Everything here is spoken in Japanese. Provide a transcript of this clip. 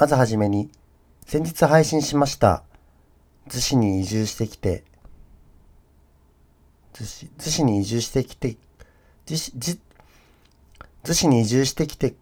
まずはじめに、先日配信しました。逗子に移住してきて、逗子、逗子に移住してきて、逗子、逗子に移住してきて